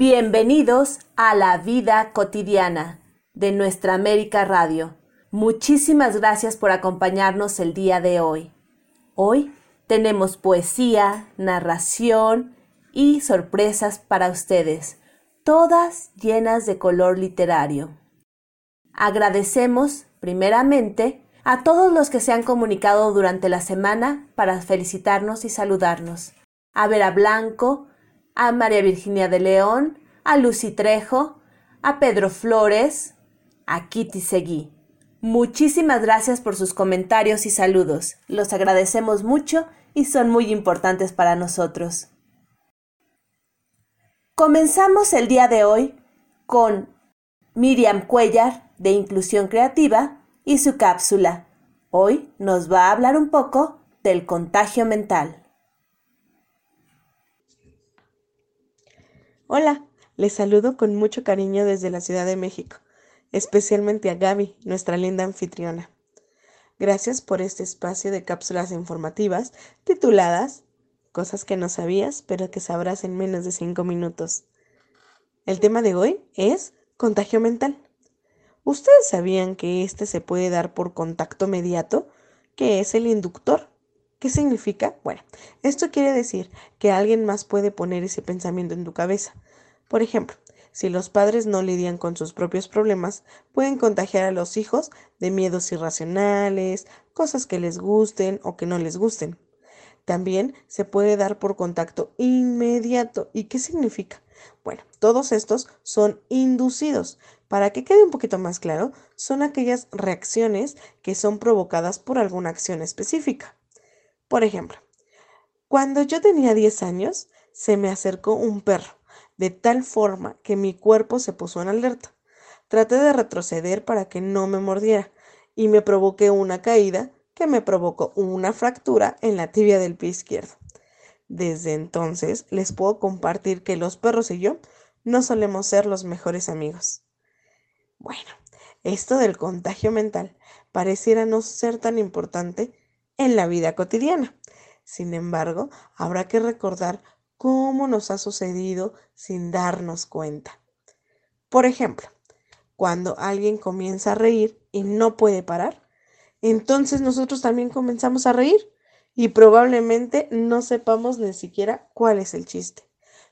Bienvenidos a la vida cotidiana de nuestra América Radio. Muchísimas gracias por acompañarnos el día de hoy. Hoy tenemos poesía, narración y sorpresas para ustedes, todas llenas de color literario. Agradecemos, primeramente, a todos los que se han comunicado durante la semana para felicitarnos y saludarnos. A Vera Blanco, a María Virginia de León, a Lucy Trejo, a Pedro Flores, a Kitty Seguí. Muchísimas gracias por sus comentarios y saludos. Los agradecemos mucho y son muy importantes para nosotros. Comenzamos el día de hoy con Miriam Cuellar de Inclusión Creativa y su cápsula. Hoy nos va a hablar un poco del contagio mental. Hola, les saludo con mucho cariño desde la Ciudad de México, especialmente a Gaby, nuestra linda anfitriona. Gracias por este espacio de cápsulas informativas tituladas Cosas que no sabías, pero que sabrás en menos de cinco minutos. El tema de hoy es contagio mental. ¿Ustedes sabían que este se puede dar por contacto mediato, que es el inductor? ¿Qué significa? Bueno, esto quiere decir que alguien más puede poner ese pensamiento en tu cabeza. Por ejemplo, si los padres no lidian con sus propios problemas, pueden contagiar a los hijos de miedos irracionales, cosas que les gusten o que no les gusten. También se puede dar por contacto inmediato. ¿Y qué significa? Bueno, todos estos son inducidos. Para que quede un poquito más claro, son aquellas reacciones que son provocadas por alguna acción específica. Por ejemplo, cuando yo tenía 10 años, se me acercó un perro, de tal forma que mi cuerpo se puso en alerta. Traté de retroceder para que no me mordiera y me provoqué una caída que me provocó una fractura en la tibia del pie izquierdo. Desde entonces les puedo compartir que los perros y yo no solemos ser los mejores amigos. Bueno, esto del contagio mental pareciera no ser tan importante en la vida cotidiana. Sin embargo, habrá que recordar cómo nos ha sucedido sin darnos cuenta. Por ejemplo, cuando alguien comienza a reír y no puede parar, entonces nosotros también comenzamos a reír y probablemente no sepamos ni siquiera cuál es el chiste,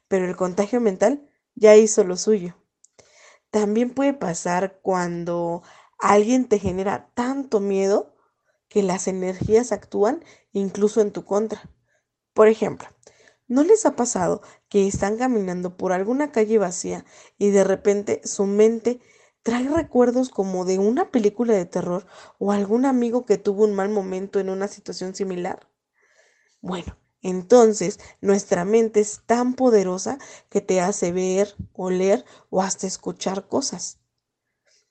pero el contagio mental ya hizo lo suyo. También puede pasar cuando alguien te genera tanto miedo que las energías actúan incluso en tu contra. Por ejemplo, ¿no les ha pasado que están caminando por alguna calle vacía y de repente su mente trae recuerdos como de una película de terror o algún amigo que tuvo un mal momento en una situación similar? Bueno, entonces nuestra mente es tan poderosa que te hace ver, oler o hasta escuchar cosas.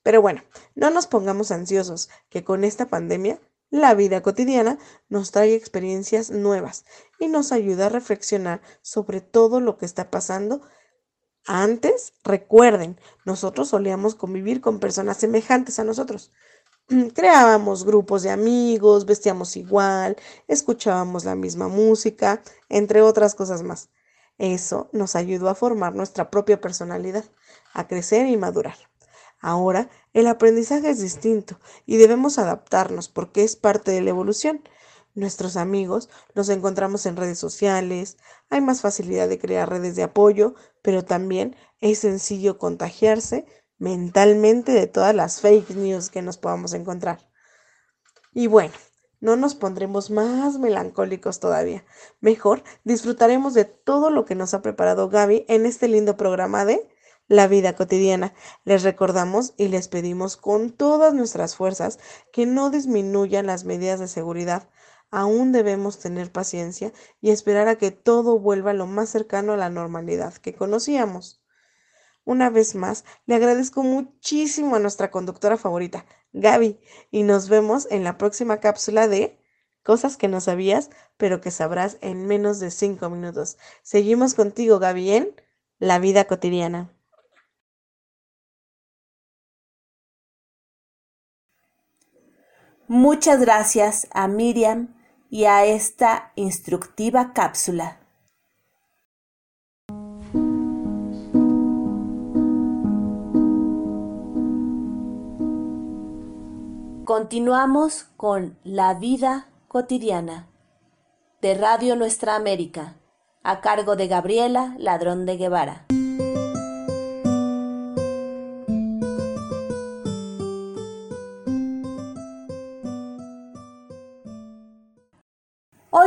Pero bueno, no nos pongamos ansiosos, que con esta pandemia la vida cotidiana nos trae experiencias nuevas y nos ayuda a reflexionar sobre todo lo que está pasando. Antes, recuerden, nosotros solíamos convivir con personas semejantes a nosotros. Creábamos grupos de amigos, vestíamos igual, escuchábamos la misma música, entre otras cosas más. Eso nos ayudó a formar nuestra propia personalidad, a crecer y madurar. Ahora el aprendizaje es distinto y debemos adaptarnos porque es parte de la evolución. Nuestros amigos los encontramos en redes sociales, hay más facilidad de crear redes de apoyo, pero también es sencillo contagiarse mentalmente de todas las fake news que nos podamos encontrar. Y bueno, no nos pondremos más melancólicos todavía. Mejor disfrutaremos de todo lo que nos ha preparado Gaby en este lindo programa de la vida cotidiana. Les recordamos y les pedimos con todas nuestras fuerzas que no disminuyan las medidas de seguridad. Aún debemos tener paciencia y esperar a que todo vuelva lo más cercano a la normalidad que conocíamos. Una vez más, le agradezco muchísimo a nuestra conductora favorita, Gaby, y nos vemos en la próxima cápsula de cosas que no sabías, pero que sabrás en menos de cinco minutos. Seguimos contigo, Gaby, en La Vida Cotidiana. Muchas gracias a Miriam y a esta instructiva cápsula. Continuamos con La vida cotidiana de Radio Nuestra América, a cargo de Gabriela Ladrón de Guevara.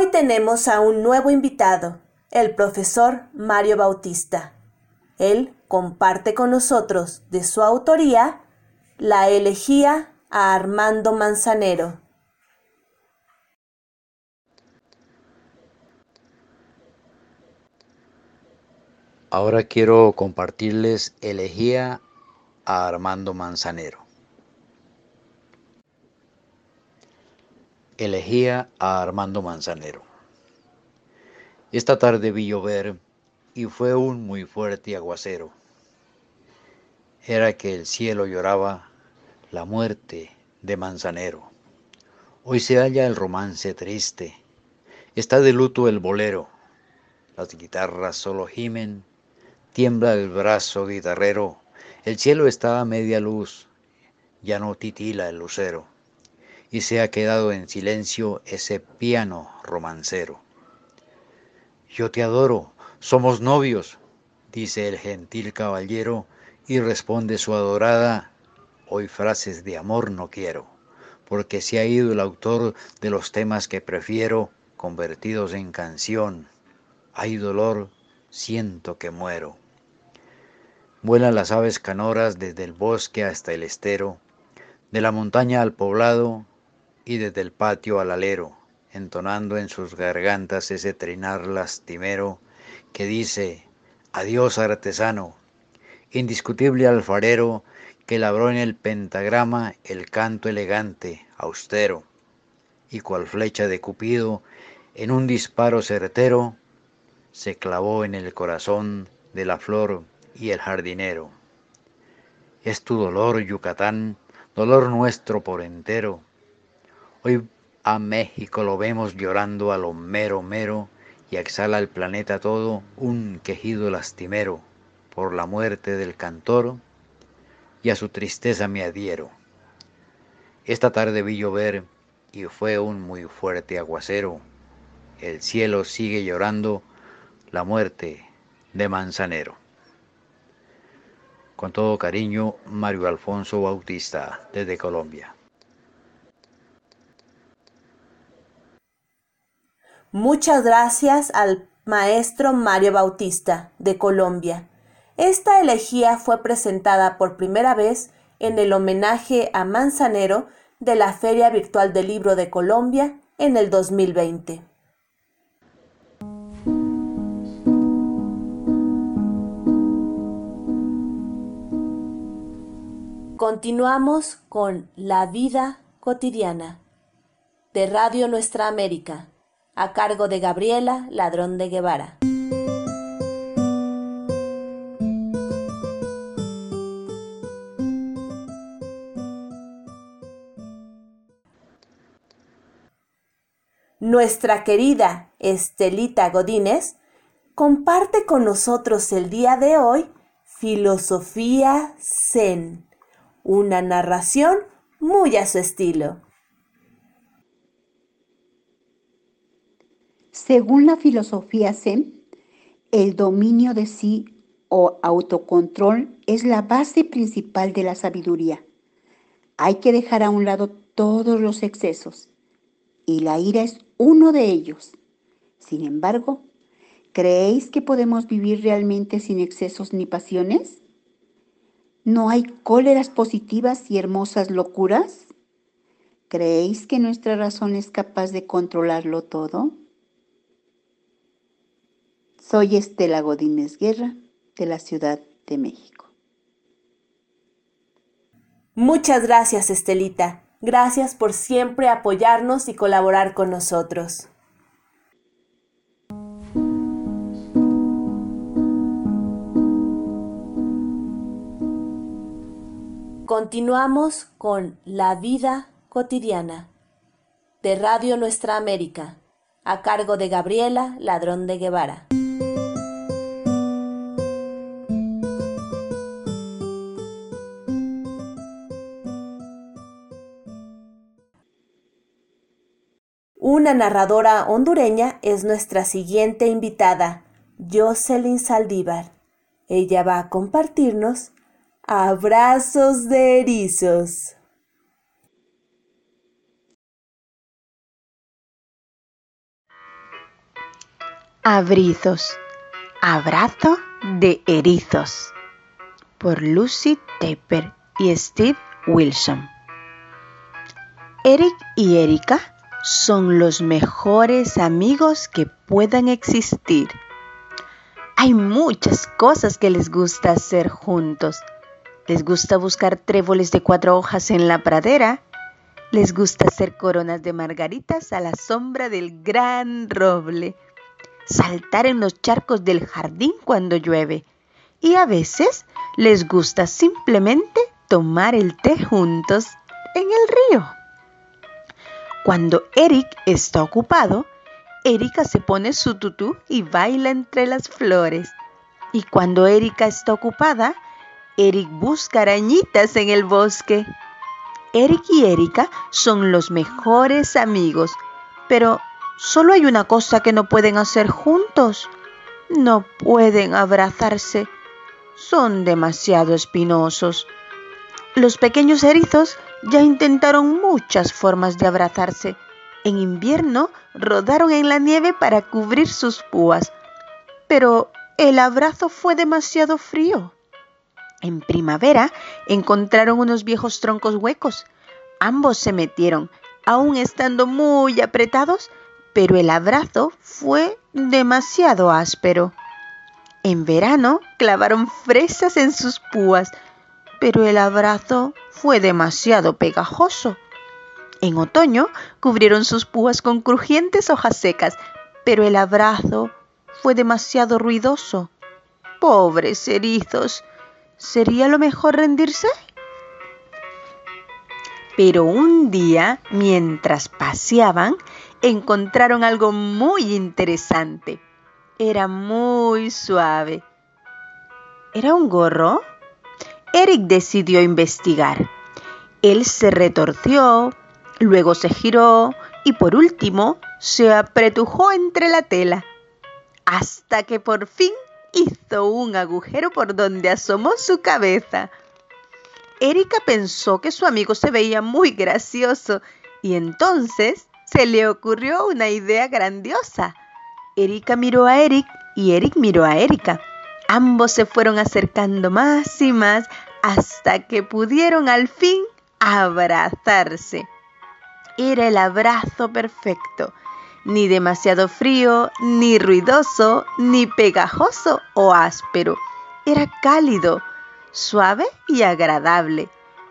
Hoy tenemos a un nuevo invitado, el profesor Mario Bautista. Él comparte con nosotros de su autoría la elegía a Armando Manzanero. Ahora quiero compartirles elegía a Armando Manzanero. Elegía a Armando Manzanero. Esta tarde vi llover y fue un muy fuerte aguacero. Era que el cielo lloraba la muerte de Manzanero. Hoy se halla el romance triste. Está de luto el bolero. Las guitarras solo gimen. Tiembla el brazo guitarrero. El cielo está a media luz. Ya no titila el lucero y se ha quedado en silencio ese piano romancero. Yo te adoro, somos novios, dice el gentil caballero, y responde su adorada, hoy frases de amor no quiero, porque se ha ido el autor de los temas que prefiero, convertidos en canción. Hay dolor, siento que muero. Vuelan las aves canoras desde el bosque hasta el estero, de la montaña al poblado, y desde el patio al alero, entonando en sus gargantas ese trinar lastimero que dice, adiós artesano, indiscutible alfarero que labró en el pentagrama el canto elegante, austero, y cual flecha de Cupido, en un disparo certero, se clavó en el corazón de la flor y el jardinero. Es tu dolor, Yucatán, dolor nuestro por entero, Hoy a México lo vemos llorando a lo mero mero y exhala al planeta todo un quejido lastimero por la muerte del cantor y a su tristeza me adhiero. Esta tarde vi llover y fue un muy fuerte aguacero. El cielo sigue llorando la muerte de Manzanero. Con todo cariño, Mario Alfonso Bautista, desde Colombia. Muchas gracias al maestro Mario Bautista, de Colombia. Esta elegía fue presentada por primera vez en el homenaje a Manzanero de la Feria Virtual del Libro de Colombia en el 2020. Continuamos con La vida cotidiana de Radio Nuestra América a cargo de Gabriela Ladrón de Guevara. Nuestra querida Estelita Godínez comparte con nosotros el día de hoy Filosofía Zen, una narración muy a su estilo. Según la filosofía Zen, el dominio de sí o autocontrol es la base principal de la sabiduría. Hay que dejar a un lado todos los excesos y la ira es uno de ellos. Sin embargo, ¿creéis que podemos vivir realmente sin excesos ni pasiones? ¿No hay cóleras positivas y hermosas locuras? ¿Creéis que nuestra razón es capaz de controlarlo todo? Soy Estela Godínez Guerra, de la Ciudad de México. Muchas gracias, Estelita. Gracias por siempre apoyarnos y colaborar con nosotros. Continuamos con La vida cotidiana de Radio Nuestra América, a cargo de Gabriela Ladrón de Guevara. Una narradora hondureña es nuestra siguiente invitada, Jocelyn Saldívar. Ella va a compartirnos Abrazos de erizos. Abrizos. Abrazo de erizos. Por Lucy Tepper y Steve Wilson. Eric y Erika son los mejores amigos que puedan existir. Hay muchas cosas que les gusta hacer juntos les gusta buscar tréboles de cuatro hojas en la pradera. Les gusta hacer coronas de margaritas a la sombra del gran roble. Saltar en los charcos del jardín cuando llueve. Y a veces les gusta simplemente tomar el té juntos en el río. Cuando Eric está ocupado, Erika se pone su tutú y baila entre las flores. Y cuando Erika está ocupada, Eric busca arañitas en el bosque. Eric y Erika son los mejores amigos, pero solo hay una cosa que no pueden hacer juntos. No pueden abrazarse. Son demasiado espinosos. Los pequeños erizos ya intentaron muchas formas de abrazarse. En invierno rodaron en la nieve para cubrir sus púas, pero el abrazo fue demasiado frío. En primavera encontraron unos viejos troncos huecos. Ambos se metieron, aún estando muy apretados, pero el abrazo fue demasiado áspero. En verano clavaron fresas en sus púas, pero el abrazo fue demasiado pegajoso. En otoño cubrieron sus púas con crujientes hojas secas, pero el abrazo fue demasiado ruidoso. Pobres erizos, ¿Sería lo mejor rendirse? Pero un día, mientras paseaban, encontraron algo muy interesante. Era muy suave. ¿Era un gorro? Eric decidió investigar. Él se retorció, luego se giró y por último se apretujó entre la tela, hasta que por fin hizo un agujero por donde asomó su cabeza. Erika pensó que su amigo se veía muy gracioso y entonces se le ocurrió una idea grandiosa. Erika miró a Eric y Eric miró a Erika. Ambos se fueron acercando más y más hasta que pudieron al fin abrazarse. Era el abrazo perfecto ni demasiado frío, ni ruidoso, ni pegajoso o áspero. Era cálido, suave y agradable.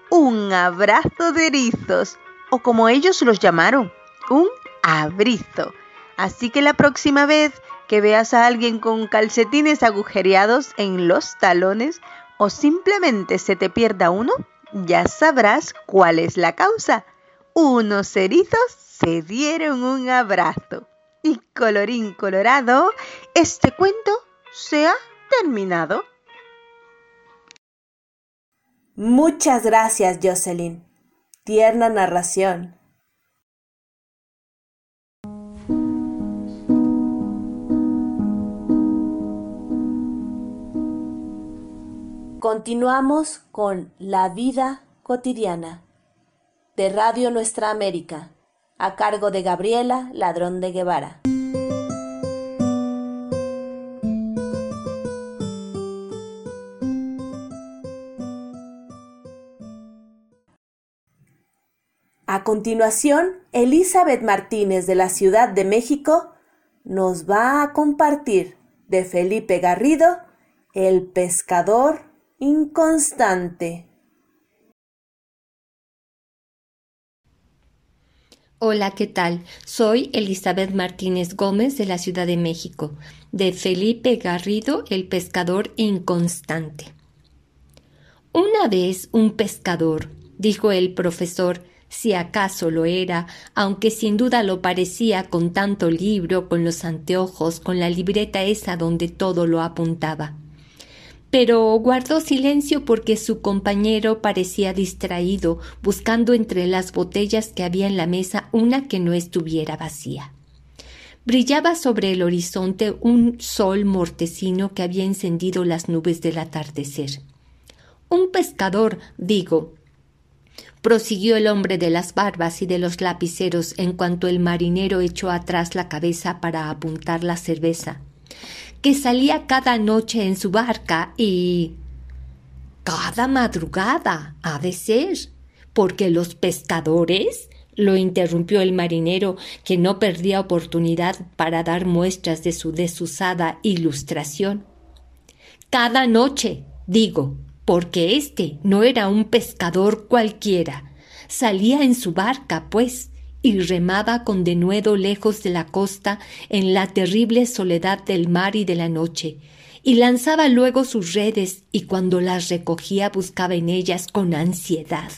Un abrazo de erizos, o como ellos los llamaron, un abrizo. Así que la próxima vez que veas a alguien con calcetines agujereados en los talones o simplemente se te pierda uno, ya sabrás cuál es la causa. Unos erizos se dieron un abrazo. Y colorín colorado, este cuento se ha terminado. Muchas gracias, Jocelyn. Tierna narración. Continuamos con La vida cotidiana de Radio Nuestra América, a cargo de Gabriela Ladrón de Guevara. A continuación, Elizabeth Martínez de la Ciudad de México nos va a compartir de Felipe Garrido, El pescador inconstante. Hola, ¿qué tal? Soy Elizabeth Martínez Gómez de la Ciudad de México, de Felipe Garrido, el pescador inconstante. Una vez un pescador, dijo el profesor, si acaso lo era, aunque sin duda lo parecía con tanto libro, con los anteojos, con la libreta esa donde todo lo apuntaba pero guardó silencio porque su compañero parecía distraído, buscando entre las botellas que había en la mesa una que no estuviera vacía. Brillaba sobre el horizonte un sol mortecino que había encendido las nubes del atardecer. Un pescador, digo, prosiguió el hombre de las barbas y de los lapiceros en cuanto el marinero echó atrás la cabeza para apuntar la cerveza que salía cada noche en su barca y... Cada madrugada, ha de ser, porque los pescadores lo interrumpió el marinero, que no perdía oportunidad para dar muestras de su desusada ilustración. Cada noche, digo, porque éste no era un pescador cualquiera. Salía en su barca, pues, y remaba con denuedo lejos de la costa en la terrible soledad del mar y de la noche, y lanzaba luego sus redes y cuando las recogía buscaba en ellas con ansiedad,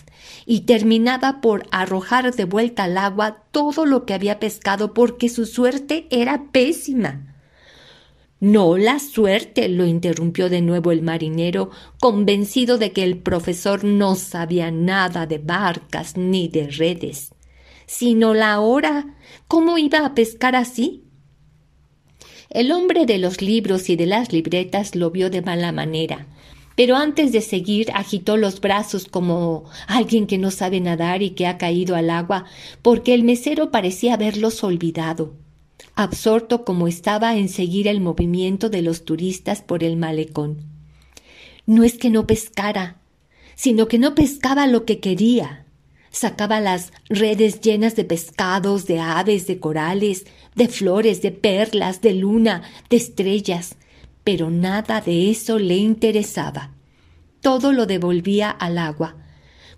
y terminaba por arrojar de vuelta al agua todo lo que había pescado porque su suerte era pésima. No la suerte, lo interrumpió de nuevo el marinero, convencido de que el profesor no sabía nada de barcas ni de redes sino la hora. ¿Cómo iba a pescar así? El hombre de los libros y de las libretas lo vio de mala manera, pero antes de seguir agitó los brazos como alguien que no sabe nadar y que ha caído al agua, porque el mesero parecía haberlos olvidado, absorto como estaba en seguir el movimiento de los turistas por el malecón. No es que no pescara, sino que no pescaba lo que quería sacaba las redes llenas de pescados, de aves, de corales, de flores, de perlas, de luna, de estrellas, pero nada de eso le interesaba. Todo lo devolvía al agua.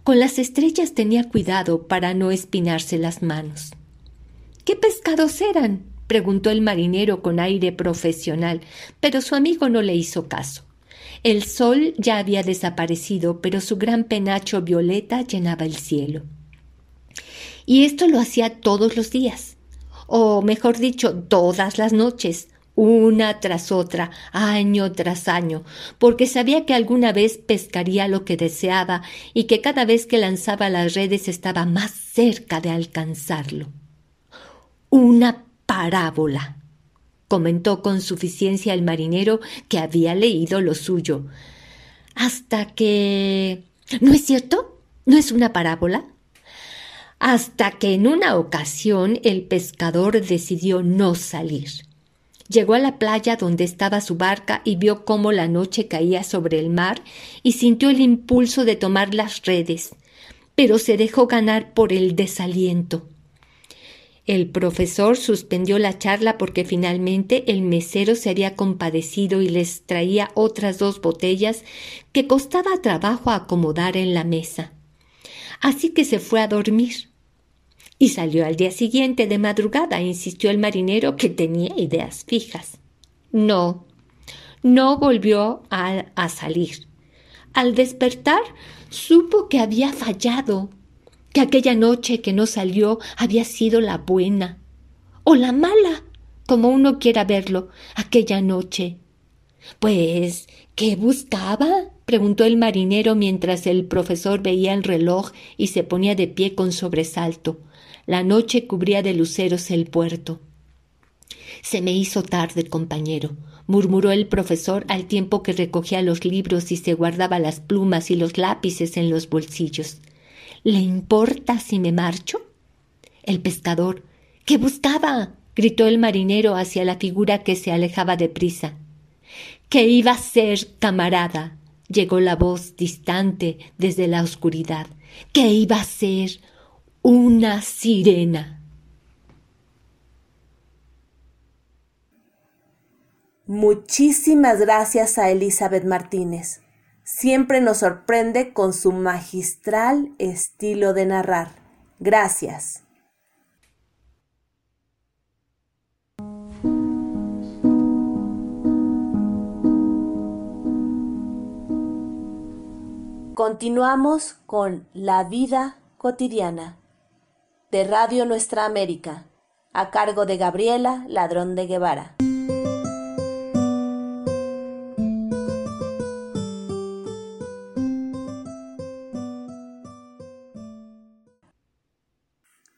Con las estrellas tenía cuidado para no espinarse las manos. ¿Qué pescados eran? preguntó el marinero con aire profesional, pero su amigo no le hizo caso. El sol ya había desaparecido, pero su gran penacho violeta llenaba el cielo. Y esto lo hacía todos los días, o mejor dicho, todas las noches, una tras otra, año tras año, porque sabía que alguna vez pescaría lo que deseaba y que cada vez que lanzaba las redes estaba más cerca de alcanzarlo. Una parábola comentó con suficiencia el marinero que había leído lo suyo. Hasta que. ¿No es cierto? ¿No es una parábola? Hasta que en una ocasión el pescador decidió no salir. Llegó a la playa donde estaba su barca y vio cómo la noche caía sobre el mar y sintió el impulso de tomar las redes, pero se dejó ganar por el desaliento. El profesor suspendió la charla porque finalmente el mesero se había compadecido y les traía otras dos botellas que costaba trabajo acomodar en la mesa. Así que se fue a dormir. Y salió al día siguiente de madrugada, insistió el marinero que tenía ideas fijas. No, no volvió a, salir. Al despertar, supo que había fallado que aquella noche que no salió había sido la buena o la mala, como uno quiera verlo, aquella noche. Pues, ¿qué buscaba? preguntó el marinero mientras el profesor veía el reloj y se ponía de pie con sobresalto. La noche cubría de luceros el puerto. Se me hizo tarde, compañero, murmuró el profesor al tiempo que recogía los libros y se guardaba las plumas y los lápices en los bolsillos. ¿Le importa si me marcho? El pescador. ¿Qué buscaba? gritó el marinero hacia la figura que se alejaba deprisa. ¿Qué iba a ser, camarada? llegó la voz distante desde la oscuridad. ¿Qué iba a ser? Una sirena. Muchísimas gracias a Elizabeth Martínez. Siempre nos sorprende con su magistral estilo de narrar. Gracias. Continuamos con La vida cotidiana de Radio Nuestra América, a cargo de Gabriela Ladrón de Guevara.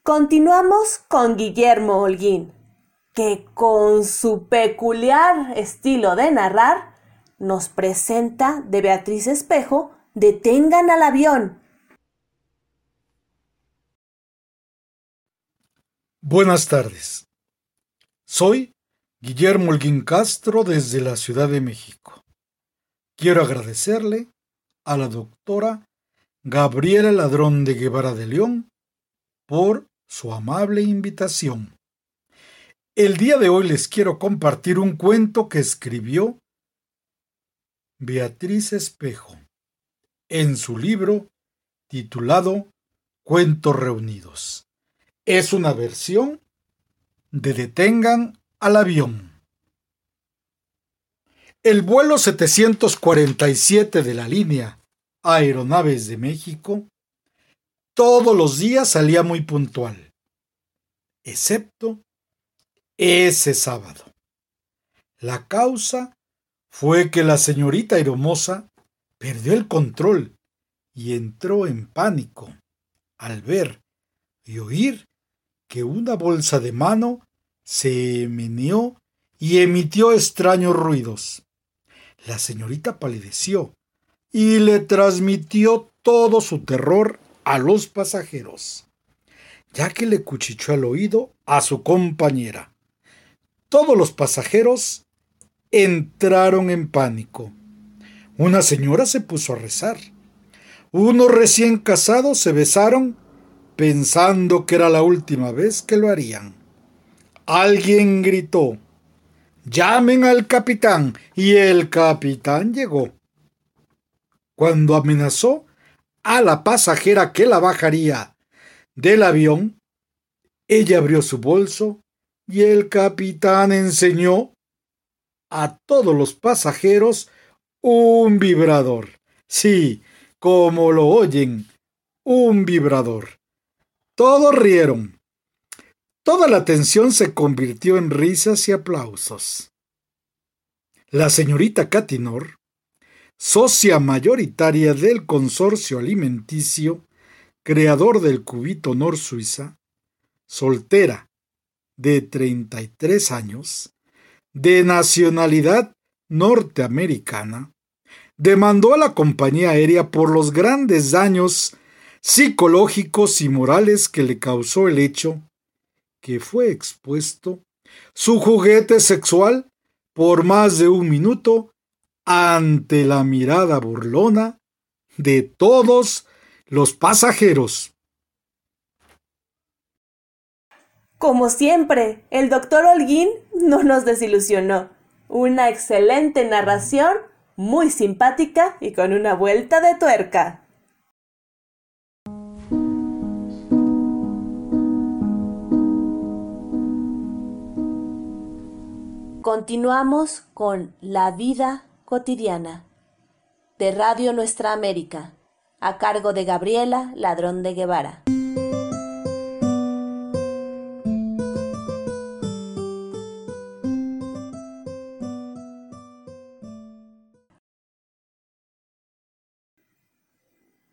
Continuamos con Guillermo Holguín, que con su peculiar estilo de narrar nos presenta de Beatriz Espejo Detengan al avión. Buenas tardes. Soy Guillermo Holguín Castro desde la Ciudad de México. Quiero agradecerle a la doctora Gabriela Ladrón de Guevara de León por su amable invitación. El día de hoy les quiero compartir un cuento que escribió Beatriz Espejo en su libro titulado Cuentos Reunidos. Es una versión de Detengan al avión. El vuelo 747 de la línea Aeronaves de México todos los días salía muy puntual, excepto ese sábado. La causa fue que la señorita Hermosa perdió el control y entró en pánico al ver y oír que una bolsa de mano se meneó y emitió extraños ruidos. La señorita palideció y le transmitió todo su terror a los pasajeros, ya que le cuchichó al oído a su compañera. Todos los pasajeros entraron en pánico una señora se puso a rezar. Unos recién casados se besaron pensando que era la última vez que lo harían. Alguien gritó, llamen al capitán, y el capitán llegó. Cuando amenazó a la pasajera que la bajaría del avión, ella abrió su bolso y el capitán enseñó a todos los pasajeros un vibrador. Sí, como lo oyen, un vibrador. Todos rieron. Toda la atención se convirtió en risas y aplausos. La señorita Catinor, socia mayoritaria del consorcio alimenticio, creador del cubito Nor Suiza, soltera, de 33 años, de nacionalidad norteamericana, demandó a la compañía aérea por los grandes daños psicológicos y morales que le causó el hecho que fue expuesto su juguete sexual por más de un minuto ante la mirada burlona de todos los pasajeros. Como siempre, el doctor Holguín no nos desilusionó. Una excelente narración, muy simpática y con una vuelta de tuerca. Continuamos con La vida cotidiana. De Radio Nuestra América, a cargo de Gabriela Ladrón de Guevara.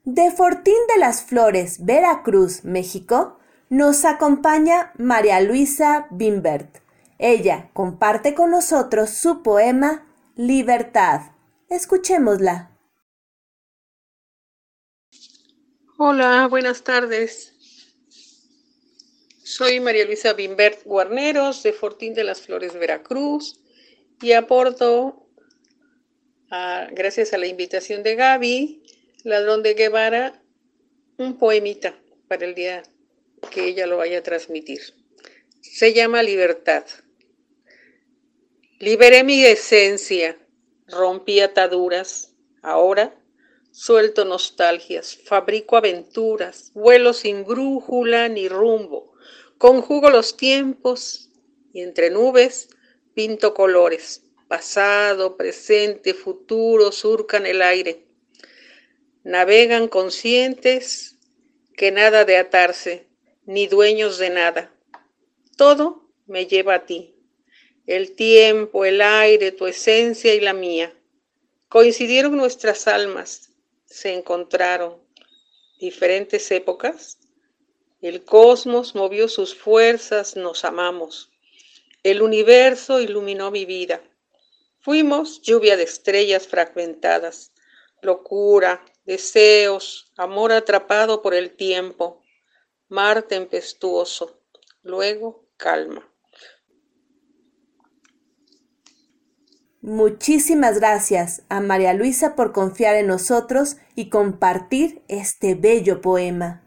De Fortín de las Flores, Veracruz, México, nos acompaña María Luisa Bimbert. Ella comparte con nosotros su poema Libertad. Escuchémosla. Hola, buenas tardes. Soy María Luisa Bimbert Guarneros de Fortín de las Flores, Veracruz, y aporto, gracias a la invitación de Gaby, Ladrón de Guevara, un poemita para el día que ella lo vaya a transmitir. Se llama Libertad. Liberé mi esencia, rompí ataduras, ahora suelto nostalgias, fabrico aventuras, vuelo sin brújula ni rumbo, conjugo los tiempos y entre nubes pinto colores, pasado, presente, futuro, surcan el aire navegan conscientes que nada de atarse, ni dueños de nada. Todo me lleva a ti. El tiempo, el aire, tu esencia y la mía. Coincidieron nuestras almas, se encontraron. Diferentes épocas. El cosmos movió sus fuerzas, nos amamos. El universo iluminó mi vida. Fuimos lluvia de estrellas fragmentadas, locura, deseos, amor atrapado por el tiempo, mar tempestuoso, luego calma. Muchísimas gracias a María Luisa por confiar en nosotros y compartir este bello poema.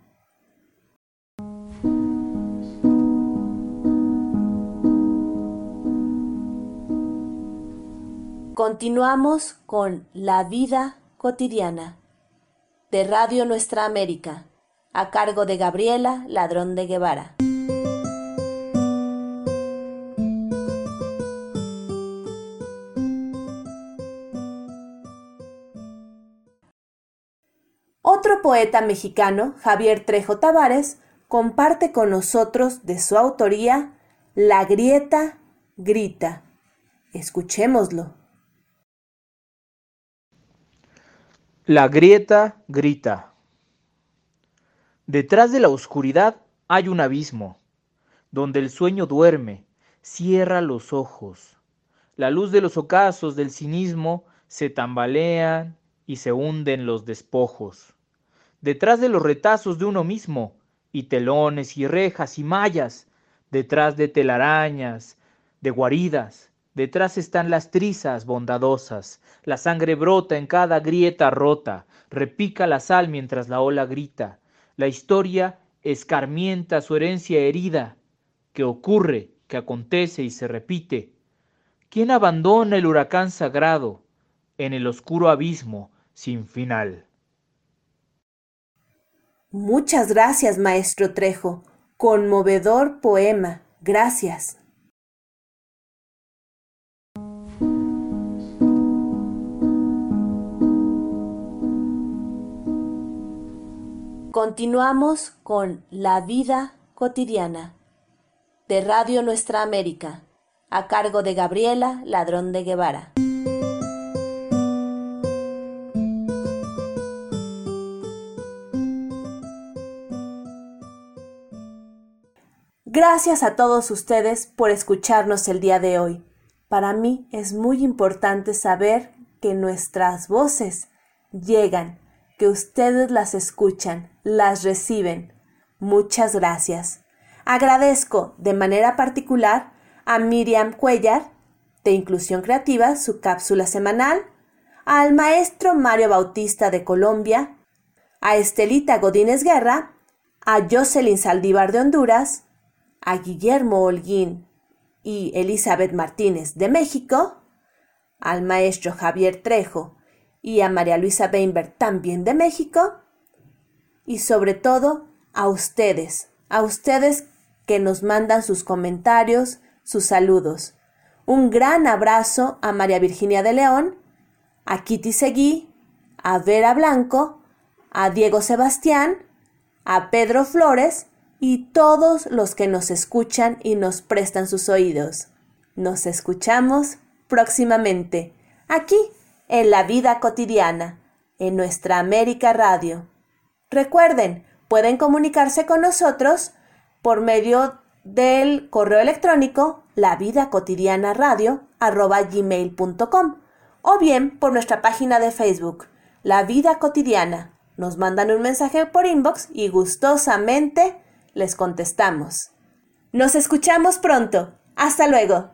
Continuamos con La vida cotidiana de Radio Nuestra América, a cargo de Gabriela Ladrón de Guevara. Otro poeta mexicano, Javier Trejo Tavares, comparte con nosotros de su autoría La grieta grita. Escuchémoslo. La grieta grita. Detrás de la oscuridad hay un abismo, donde el sueño duerme, cierra los ojos. La luz de los ocasos del cinismo se tambalean y se hunden los despojos. Detrás de los retazos de uno mismo, y telones y rejas y mallas, detrás de telarañas, de guaridas, Detrás están las trizas bondadosas, la sangre brota en cada grieta rota, repica la sal mientras la ola grita. La historia escarmienta su herencia herida, que ocurre, que acontece y se repite. ¿Quién abandona el huracán sagrado en el oscuro abismo sin final? Muchas gracias, maestro Trejo. Conmovedor poema. Gracias. Continuamos con La vida cotidiana de Radio Nuestra América, a cargo de Gabriela Ladrón de Guevara. Gracias a todos ustedes por escucharnos el día de hoy. Para mí es muy importante saber que nuestras voces llegan que ustedes las escuchan, las reciben. Muchas gracias. Agradezco de manera particular a Miriam Cuellar, de Inclusión Creativa, su cápsula semanal, al maestro Mario Bautista de Colombia, a Estelita Godínez Guerra, a Jocelyn Saldívar de Honduras, a Guillermo Holguín y Elizabeth Martínez de México, al maestro Javier Trejo y a María Luisa Weinberg también de México y sobre todo a ustedes, a ustedes que nos mandan sus comentarios, sus saludos. Un gran abrazo a María Virginia de León, a Kitty Seguí, a Vera Blanco, a Diego Sebastián, a Pedro Flores y todos los que nos escuchan y nos prestan sus oídos. Nos escuchamos próximamente, aquí en la vida cotidiana, en nuestra América Radio. Recuerden, pueden comunicarse con nosotros por medio del correo electrónico la vida cotidiana radio gmail.com o bien por nuestra página de Facebook, La Vida Cotidiana. Nos mandan un mensaje por inbox y gustosamente les contestamos. Nos escuchamos pronto. Hasta luego.